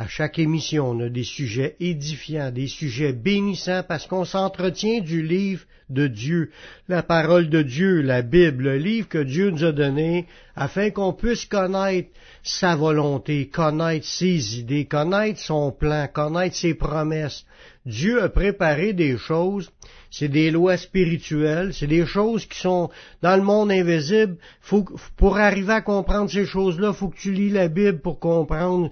À chaque émission, on a des sujets édifiants, des sujets bénissants parce qu'on s'entretient du livre de Dieu, la parole de Dieu, la Bible, le livre que Dieu nous a donné afin qu'on puisse connaître sa volonté, connaître ses idées, connaître son plan, connaître ses promesses. Dieu a préparé des choses, c'est des lois spirituelles, c'est des choses qui sont dans le monde invisible. Pour arriver à comprendre ces choses-là, faut que tu lis la Bible pour comprendre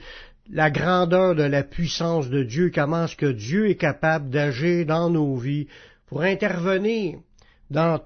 la grandeur de la puissance de Dieu, comment est-ce que Dieu est capable d'agir dans nos vies pour intervenir dans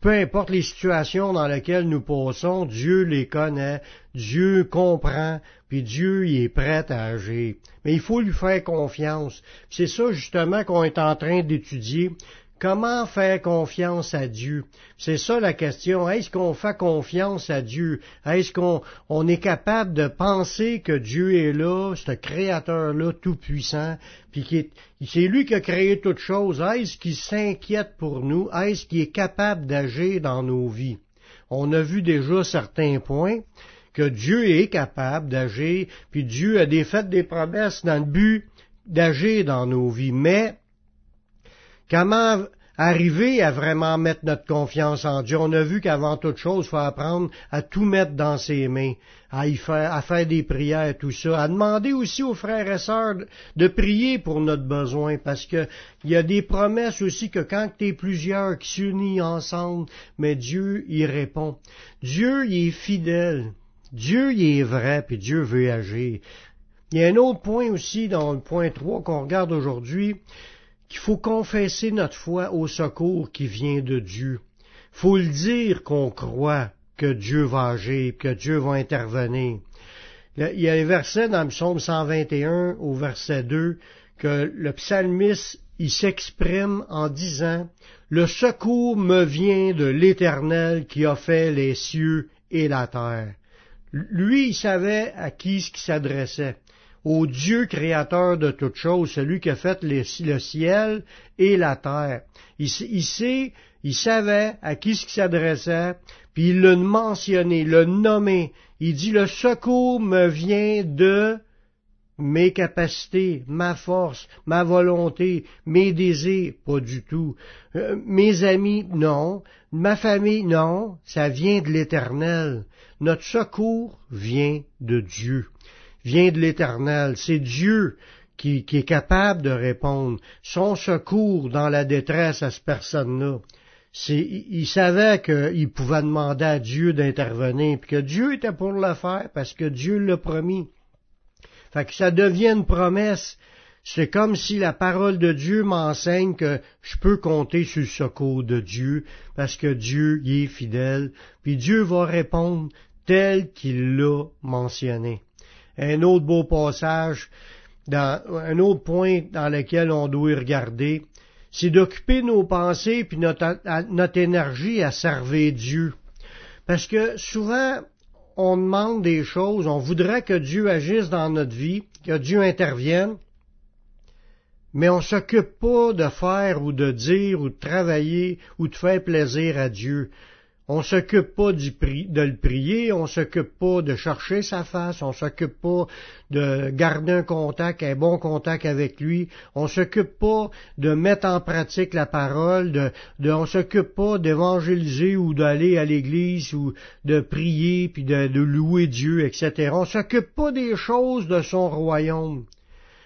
peu importe les situations dans lesquelles nous passons, Dieu les connaît, Dieu comprend, puis Dieu y est prêt à agir. Mais il faut lui faire confiance. C'est ça justement qu'on est en train d'étudier. Comment faire confiance à Dieu? C'est ça la question. Est-ce qu'on fait confiance à Dieu? Est-ce qu'on on est capable de penser que Dieu est là, ce créateur-là tout-puissant, puis c'est lui qui a créé toutes choses? Est-ce qu'il s'inquiète pour nous? Est-ce qu'il est capable d'agir dans nos vies? On a vu déjà certains points que Dieu est capable d'agir, puis Dieu a des fait des promesses dans le but d'agir dans nos vies. Mais Comment arriver à vraiment mettre notre confiance en Dieu? On a vu qu'avant toute chose, il faut apprendre à tout mettre dans ses mains, à y faire, à faire des prières, tout ça, à demander aussi aux frères et sœurs de, prier pour notre besoin, parce que il y a des promesses aussi que quand tu plusieurs qui s'unissent ensemble, mais Dieu y répond. Dieu y est fidèle. Dieu y est vrai, puis Dieu veut agir. Il y a un autre point aussi dans le point 3 qu'on regarde aujourd'hui, qu'il faut confesser notre foi au secours qui vient de Dieu. Faut le dire qu'on croit que Dieu va agir, que Dieu va intervenir. Il y a un verset dans le psaume 121 au verset 2 que le psalmiste il s'exprime en disant Le secours me vient de l'Éternel qui a fait les cieux et la terre. Lui, il savait à qui ce qui s'adressait au Dieu créateur de toutes choses, celui qui a fait le ciel et la terre. Il, sait, il savait à qui ce qui s'adressait, puis il l'a mentionné, l'a nommé. Il dit, le secours me vient de mes capacités, ma force, ma volonté, mes désirs, pas du tout. Euh, mes amis, non. Ma famille, non. Ça vient de l'Éternel. Notre secours vient de Dieu vient de l'Éternel. C'est Dieu qui, est capable de répondre. Son secours dans la détresse à cette personne-là. il savait qu'il pouvait demander à Dieu d'intervenir, puis que Dieu était pour le faire, parce que Dieu l'a promis. Fait que ça devient une promesse. C'est comme si la parole de Dieu m'enseigne que je peux compter sur le secours de Dieu, parce que Dieu y est fidèle, puis Dieu va répondre tel qu'il l'a mentionné un autre beau passage, un autre point dans lequel on doit regarder, c'est d'occuper nos pensées puis notre, notre énergie à servir Dieu. Parce que souvent, on demande des choses, on voudrait que Dieu agisse dans notre vie, que Dieu intervienne, mais on s'occupe pas de faire ou de dire ou de travailler ou de faire plaisir à Dieu. On s'occupe pas de le prier, on s'occupe pas de chercher sa face, on s'occupe pas de garder un contact, un bon contact avec lui, on s'occupe pas de mettre en pratique la parole, de, on s'occupe pas d'évangéliser ou d'aller à l'église ou de prier puis de, louer Dieu, etc. On s'occupe pas des choses de son royaume.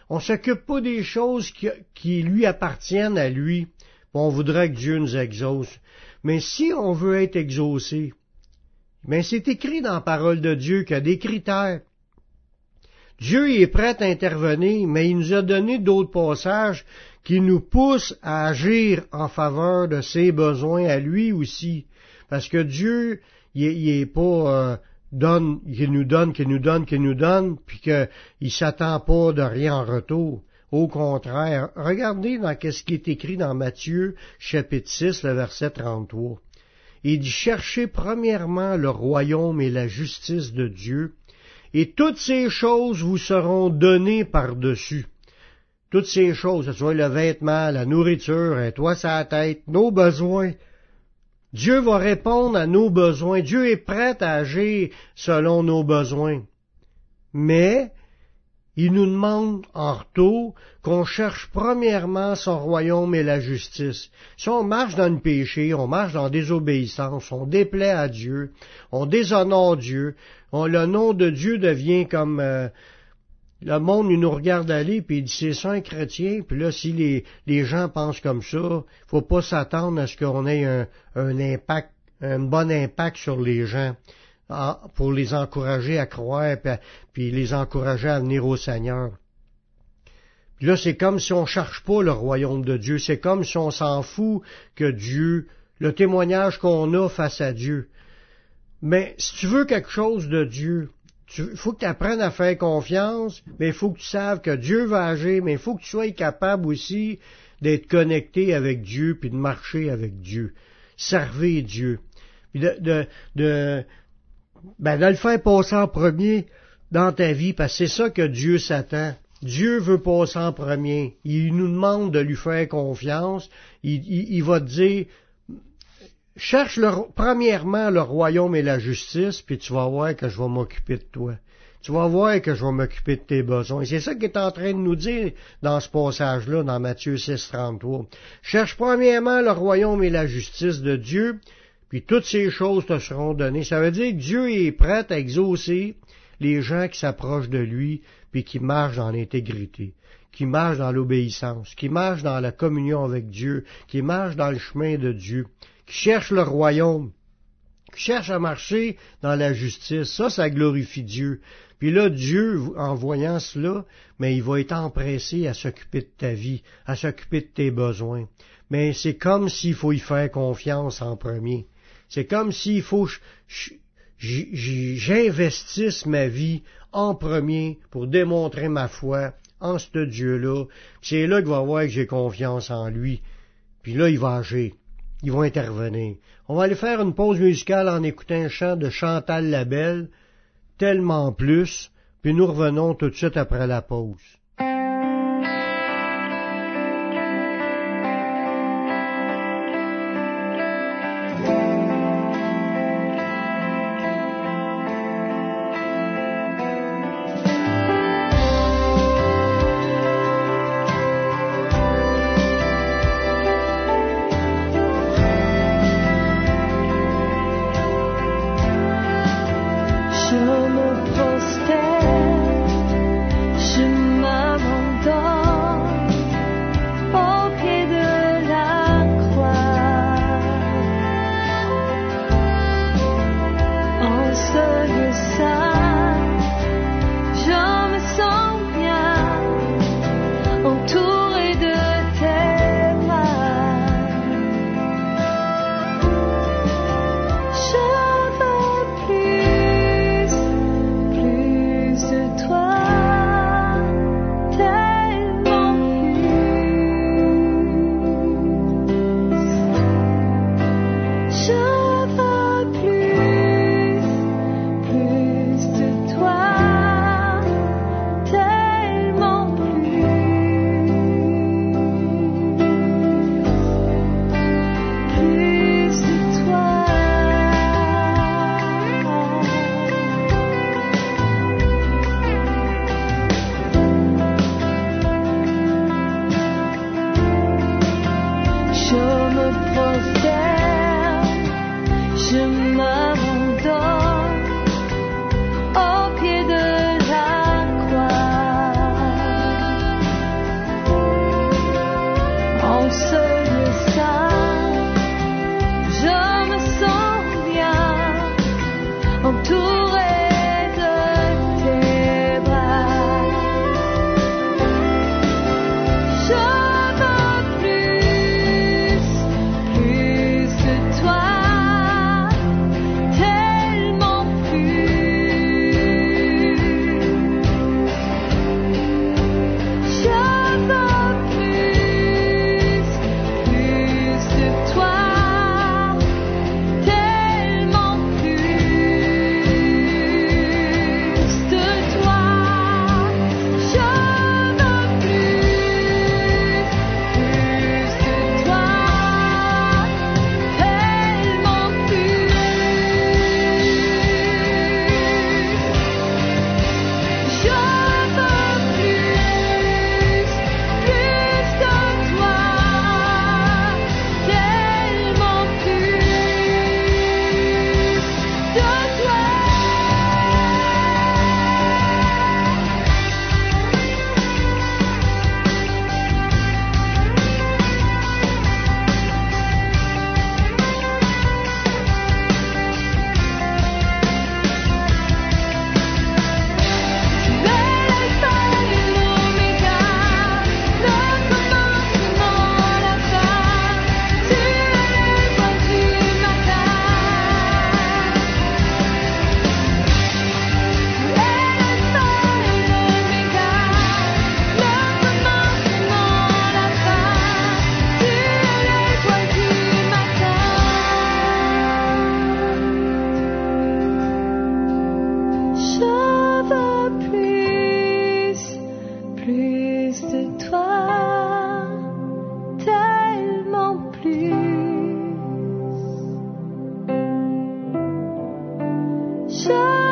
On s'occupe pas des choses qui lui appartiennent à lui. On voudrait que Dieu nous exauce. Mais si on veut être exaucé, mais c'est écrit dans la parole de Dieu qu'il y a des critères. Dieu est prêt à intervenir, mais il nous a donné d'autres passages qui nous poussent à agir en faveur de ses besoins à lui aussi. Parce que Dieu, il, est pas euh, donne, nous donne, qu'il nous donne, qu'il nous donne, puis qu'il s'attend pas de rien en retour. Au contraire, regardez dans ce qui est écrit dans Matthieu chapitre 6, le verset 33. Il dit cherchez premièrement le royaume et la justice de Dieu, et toutes ces choses vous seront données par-dessus. Toutes ces choses, ce soit le vêtement, la nourriture, un toit sa tête, nos besoins. Dieu va répondre à nos besoins. Dieu est prêt à agir selon nos besoins. Mais, il nous demande en retour qu'on cherche premièrement son royaume et la justice. Si on marche dans le péché, on marche dans la désobéissance, on déplaît à Dieu, on déshonore Dieu, on, le nom de Dieu devient comme euh, le monde nous regarde aller puis il dit c'est ça un chrétien? Puis là si les, les gens pensent comme ça faut pas s'attendre à ce qu'on ait un impact un bon impact sur les gens pour les encourager à croire, puis, les encourager à venir au Seigneur. Puis là, c'est comme si on cherche pas le royaume de Dieu, c'est comme si on s'en fout que Dieu, le témoignage qu'on a face à Dieu. Mais si tu veux quelque chose de Dieu, il faut que tu apprennes à faire confiance, mais il faut que tu saves que Dieu va agir, mais il faut que tu sois capable aussi d'être connecté avec Dieu, puis de marcher avec Dieu. Servir Dieu. Puis de, de, de, ben, de le faire passer en premier dans ta vie, parce que c'est ça que Dieu s'attend. Dieu veut passer en premier. Il nous demande de lui faire confiance. Il, va te dire, cherche premièrement le royaume et la justice, puis tu vas voir que je vais m'occuper de toi. Tu vas voir que je vais m'occuper de tes besoins. C'est ça qu'il est en train de nous dire dans ce passage-là, dans Matthieu 6, 33. Cherche premièrement le royaume et la justice de Dieu, puis toutes ces choses te seront données. Ça veut dire que Dieu est prêt à exaucer les gens qui s'approchent de lui, puis qui marchent dans l'intégrité, qui marchent dans l'obéissance, qui marchent dans la communion avec Dieu, qui marchent dans le chemin de Dieu, qui cherchent le royaume, qui cherchent à marcher dans la justice. Ça, ça glorifie Dieu. Puis là, Dieu, en voyant cela, mais il va être empressé à s'occuper de ta vie, à s'occuper de tes besoins. Mais c'est comme s'il faut y faire confiance en premier. C'est comme s'il faut j'investisse ma vie en premier pour démontrer ma foi en ce Dieu-là. C'est là qu'il va voir que j'ai confiance en lui. Puis là, il va agir. Ils vont intervenir. On va aller faire une pause musicale en écoutant un chant de Chantal Labelle, tellement plus, puis nous revenons tout de suite après la pause. sun.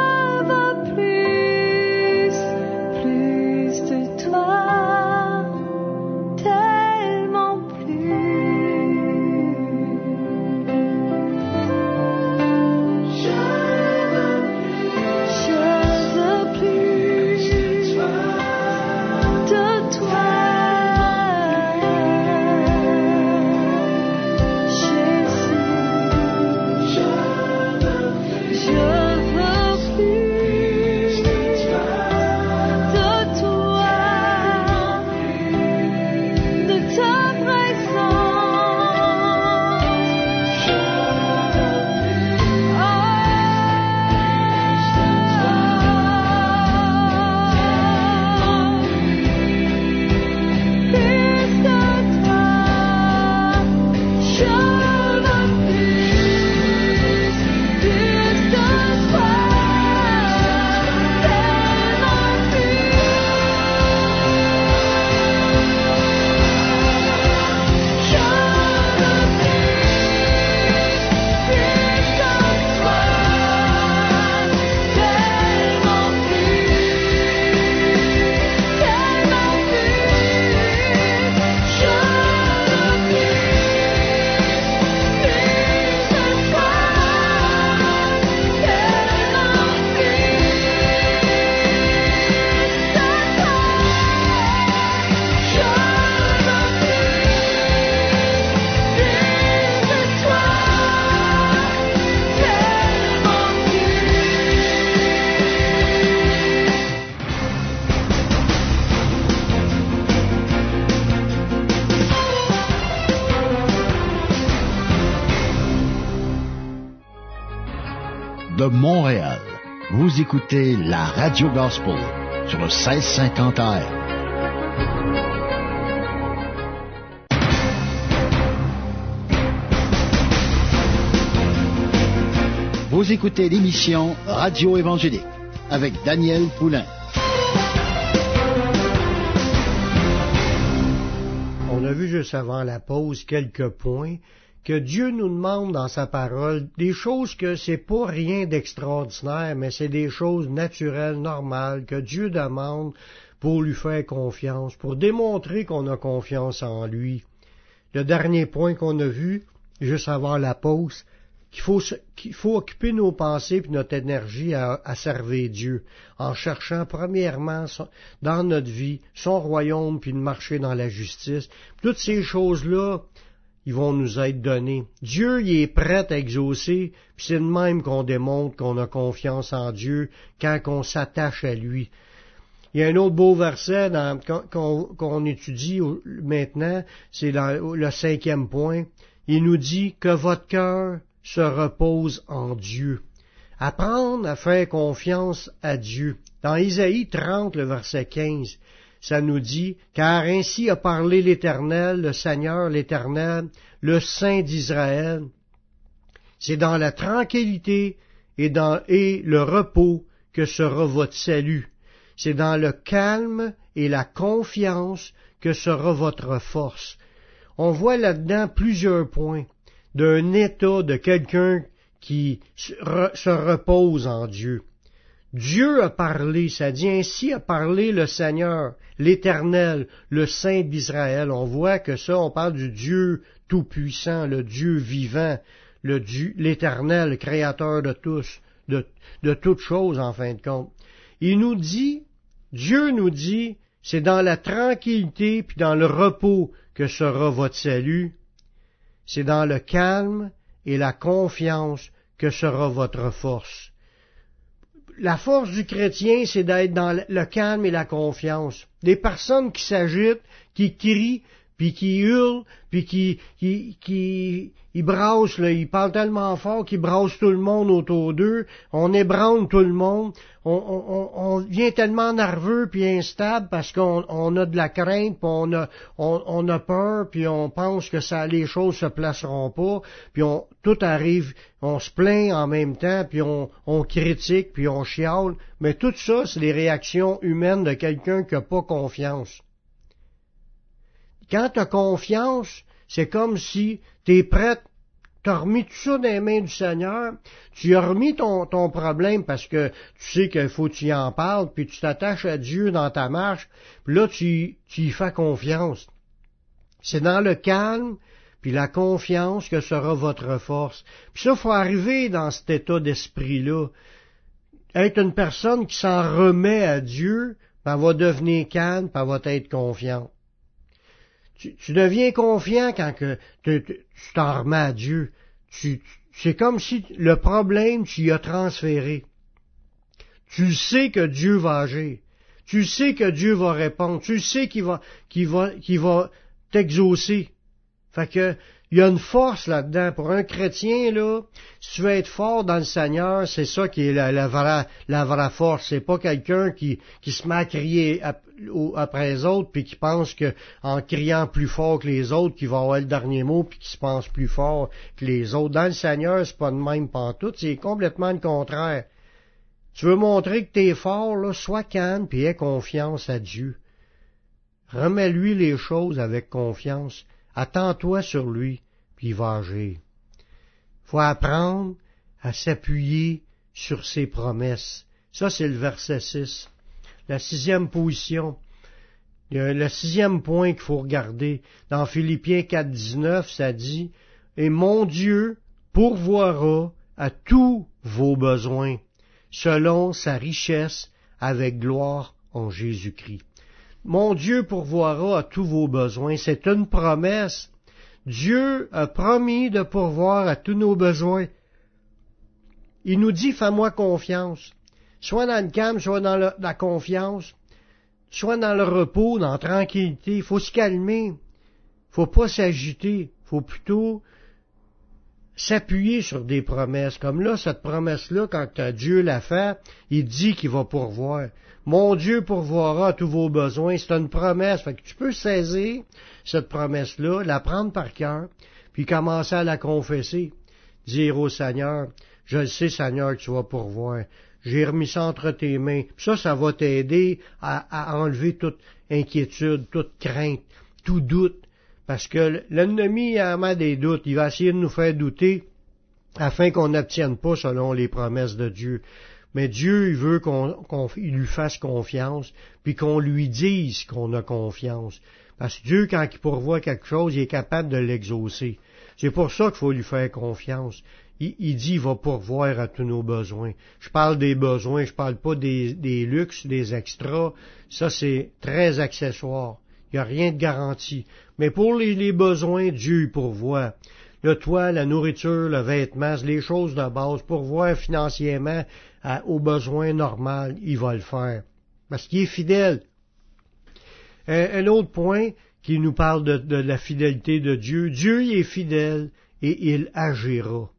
Montréal. Vous écoutez la Radio Gospel sur le 1650 AM. Vous écoutez l'émission Radio Évangélique avec Daniel Poulain. On a vu juste avant la pause quelques points que Dieu nous demande dans sa parole des choses que c'est pas rien d'extraordinaire, mais c'est des choses naturelles, normales, que Dieu demande pour lui faire confiance, pour démontrer qu'on a confiance en lui. Le dernier point qu'on a vu, juste avant la pause, qu'il faut, occuper nos pensées et notre énergie à, à, servir Dieu, en cherchant premièrement dans notre vie son royaume puis de marcher dans la justice. Toutes ces choses-là, ils vont nous être donnés. Dieu, il est prêt à exaucer, puis c'est de même qu'on démontre qu'on a confiance en Dieu quand on s'attache à lui. Il y a un autre beau verset qu'on étudie maintenant, c'est le cinquième point. Il nous dit que votre cœur se repose en Dieu. Apprendre à faire confiance à Dieu. Dans Isaïe 30, le verset 15, ça nous dit, car ainsi a parlé l'Éternel, le Seigneur, l'Éternel, le Saint d'Israël. C'est dans la tranquillité et dans et le repos que sera votre salut. C'est dans le calme et la confiance que sera votre force. On voit là-dedans plusieurs points d'un état de quelqu'un qui se repose en Dieu. Dieu a parlé, ça dit ainsi a parlé le Seigneur, l'Éternel, le Saint d'Israël. On voit que ça, on parle du Dieu tout-puissant, le Dieu vivant, le l'Éternel, créateur de tous, de, de toutes choses en fin de compte. Il nous dit, Dieu nous dit, c'est dans la tranquillité puis dans le repos que sera votre salut. C'est dans le calme et la confiance que sera votre force la force du chrétien, c'est d'être dans le calme et la confiance. Des personnes qui s'agitent, qui crient, puis qui hurlent, puis qui, qui, qui ils brassent, là, ils parlent tellement fort qu'ils brassent tout le monde autour d'eux, on ébranle tout le monde, on, on, on devient tellement nerveux puis instable parce qu'on on a de la crainte, puis on a, on, on, a peur, puis on pense que ça, les choses se placeront pas, puis on, tout arrive, on se plaint en même temps, puis on, on critique, puis on chiale, mais tout ça, c'est des réactions humaines de quelqu'un qui n'a pas confiance. Quand tu as confiance, c'est comme si tu es prêt, tu as remis tout ça dans les mains du Seigneur, tu as remis ton, ton problème parce que tu sais qu'il faut que tu y en parles, puis tu t'attaches à Dieu dans ta marche, puis là tu, tu y fais confiance. C'est dans le calme, puis la confiance que sera votre force. Puis ça, faut arriver dans cet état d'esprit-là. Être une personne qui s'en remet à Dieu, puis elle va devenir calme, puis elle va être confiante tu, deviens confiant quand que tu t'en remets à Dieu. Tu, c'est comme si le problème, tu y as transféré. Tu sais que Dieu va agir. Tu sais que Dieu va répondre. Tu sais qu'il va, qu'il va, qu'il va t'exaucer. Fait que, il y a une force là-dedans. Pour un chrétien, là, si tu veux être fort dans le Seigneur, c'est ça qui est la, la, vraie, la vraie force. C'est pas quelqu'un qui, qui se met à après les autres, puis qui pense que en criant plus fort que les autres, qu'il va avoir le dernier mot, puis qui se pense plus fort que les autres. Dans le Seigneur, c'est pas de même pantoute, c'est complètement le contraire. Tu veux montrer que tu es fort, là, sois calme, puis aie confiance à Dieu. Remets-lui les choses avec confiance. Attends-toi sur lui, puis il va agir. Faut apprendre à s'appuyer sur ses promesses. Ça, c'est le verset 6. La sixième position. Le sixième point qu'il faut regarder. Dans Philippiens 4, 19, ça dit, Et mon Dieu pourvoira à tous vos besoins, selon sa richesse avec gloire en Jésus-Christ. Mon Dieu pourvoira à tous vos besoins. C'est une promesse. Dieu a promis de pourvoir à tous nos besoins. Il nous dit, fais-moi confiance. Soit dans le calme, soit dans la confiance, soit dans le repos, dans la tranquillité. Il faut se calmer. Faut pas s'agiter. Faut plutôt s'appuyer sur des promesses. Comme là, cette promesse-là, quand Dieu l'a fait, il dit qu'il va pourvoir. Mon Dieu pourvoira tous vos besoins. C'est une promesse. Fait que tu peux saisir cette promesse-là, la prendre par cœur, puis commencer à la confesser. Dire au Seigneur, je le sais, Seigneur, que tu vas pourvoir. J'ai remis ça entre tes mains. Ça, ça va t'aider à, enlever toute inquiétude, toute crainte, tout doute. Parce que l'ennemi a des doutes. Il va essayer de nous faire douter afin qu'on n'obtienne pas selon les promesses de Dieu. Mais Dieu, il veut qu'on lui fasse confiance, puis qu'on lui dise qu'on a confiance. Parce que Dieu, quand il pourvoit quelque chose, il est capable de l'exaucer. C'est pour ça qu'il faut lui faire confiance. Il, dit qu'il va pourvoir à tous nos besoins. Je parle des besoins, je parle pas des, luxes, des extras. Ça, c'est très accessoire. Il n'y a rien de garanti. Mais pour les, besoins, Dieu pourvoit. Le toit, la nourriture, le vêtement, les choses de base, pourvoir financièrement aux besoins normaux, il va le faire. Parce qu'il est fidèle. Un, autre point qui nous parle de, la fidélité de Dieu, Dieu est fidèle et il agira.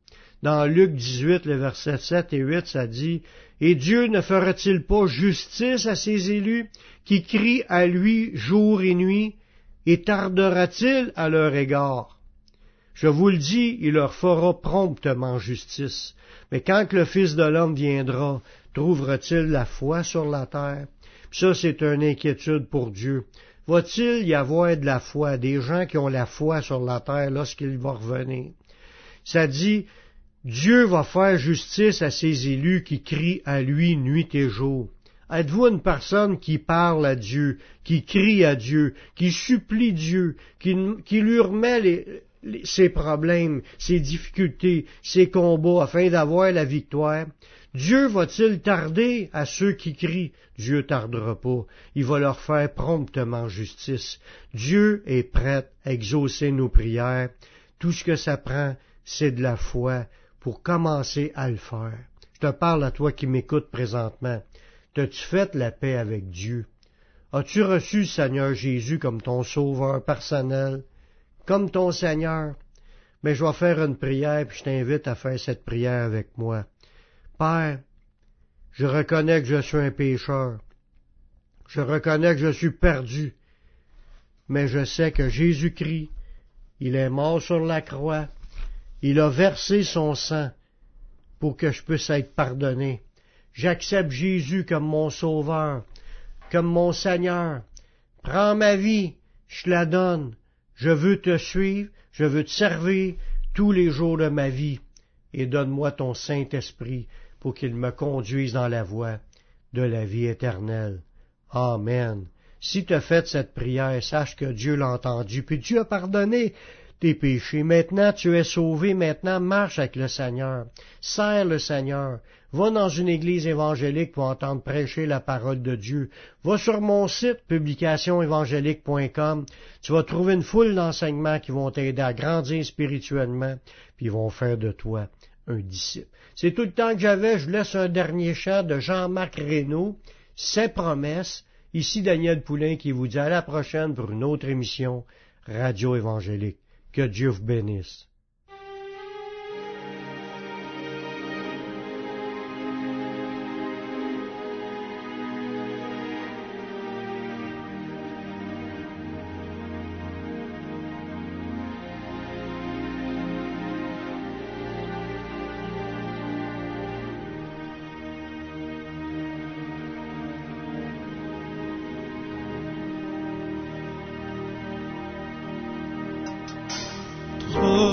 Dans Luc 18, le verset 7 et 8, ça dit, Et Dieu ne fera-t-il pas justice à ses élus qui crient à lui jour et nuit, et tardera-t-il à leur égard? Je vous le dis, il leur fera promptement justice. Mais quand le Fils de l'homme viendra, trouvera-t-il la foi sur la terre? ça, c'est une inquiétude pour Dieu. Va-t-il y avoir de la foi, des gens qui ont la foi sur la terre lorsqu'il va revenir? Ça dit, Dieu va faire justice à ses élus qui crient à lui nuit et jour. Êtes-vous une personne qui parle à Dieu, qui crie à Dieu, qui supplie Dieu, qui, lui remet ses problèmes, ses difficultés, ses combats afin d'avoir la victoire? Dieu va-t-il tarder à ceux qui crient? Dieu tardera pas. Il va leur faire promptement justice. Dieu est prêt à exaucer nos prières. Tout ce que ça prend, c'est de la foi pour commencer à le faire. Je te parle à toi qui m'écoutes présentement. T'as-tu fait la paix avec Dieu? As-tu reçu Seigneur Jésus comme ton sauveur personnel, comme ton Seigneur? Mais je vais faire une prière, puis je t'invite à faire cette prière avec moi. Père, je reconnais que je suis un pécheur. Je reconnais que je suis perdu. Mais je sais que Jésus-Christ, il est mort sur la croix. Il a versé son sang pour que je puisse être pardonné. J'accepte Jésus comme mon sauveur, comme mon Seigneur. Prends ma vie, je la donne. Je veux te suivre, je veux te servir tous les jours de ma vie. Et donne-moi ton Saint-Esprit pour qu'il me conduise dans la voie de la vie éternelle. Amen. Si tu as fait cette prière, sache que Dieu l'a entendu, puis Dieu a pardonné tes péchés. Maintenant, tu es sauvé, maintenant marche avec le Seigneur. Sers le Seigneur. Va dans une église évangélique pour entendre prêcher la parole de Dieu. Va sur mon site publicationévangélique.com. Tu vas trouver une foule d'enseignements qui vont t'aider à grandir spirituellement, puis vont faire de toi un disciple. C'est tout le temps que j'avais. Je laisse un dernier chant de Jean-Marc Reynaud, Ses promesses. Ici Daniel Poulain qui vous dit à la prochaine pour une autre émission Radio Évangélique. Que Dieu vous bénisse.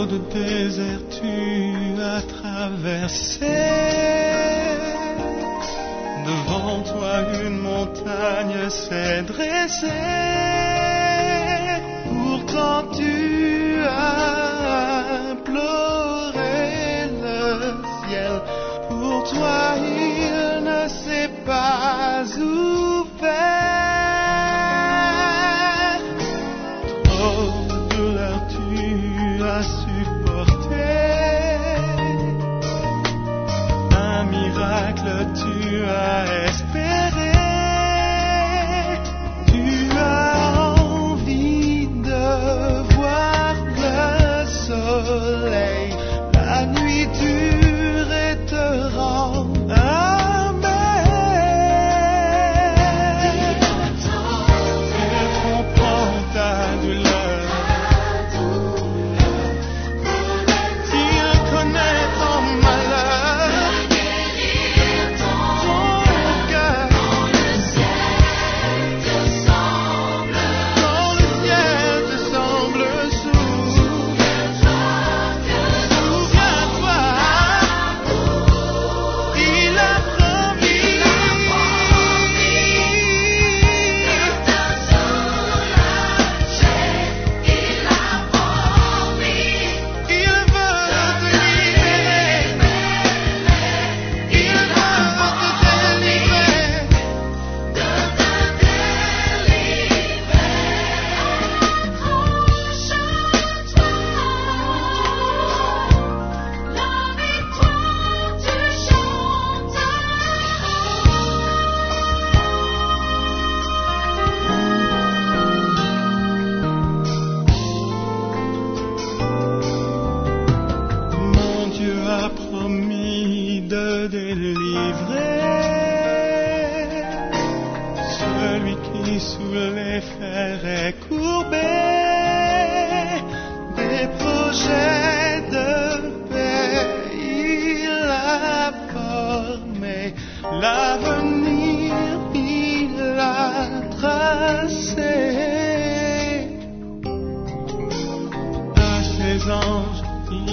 De désert tu as traversé. Devant toi une montagne s'est dressée. Pourtant tu tu as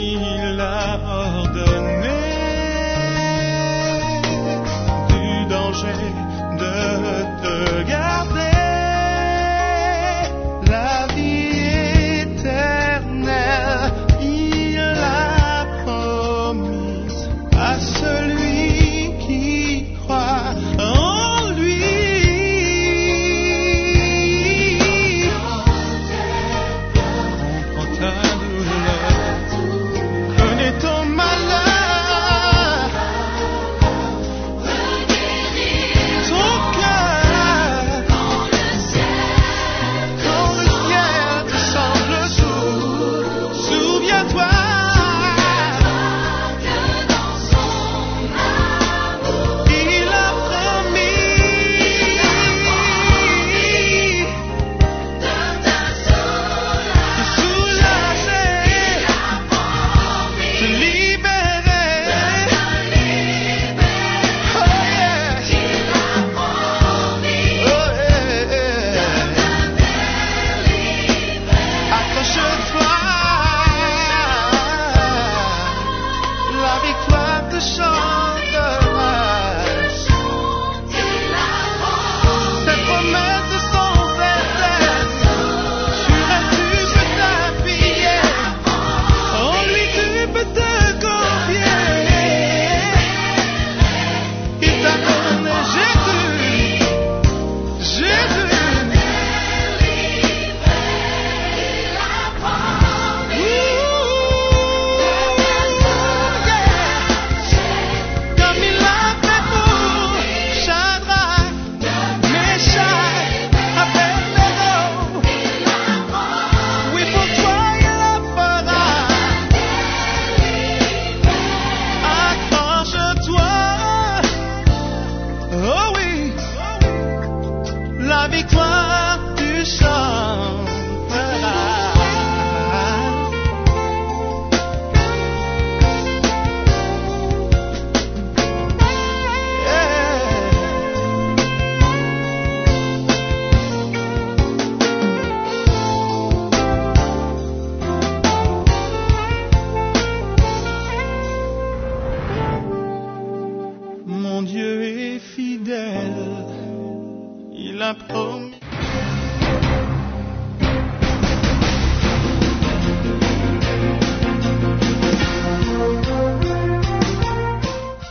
Jesus.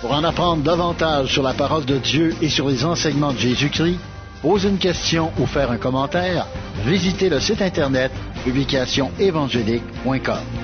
Pour en apprendre davantage sur la parole de Dieu et sur les enseignements de Jésus-Christ, poser une question ou faire un commentaire, visitez le site internet publicationévangélique.com.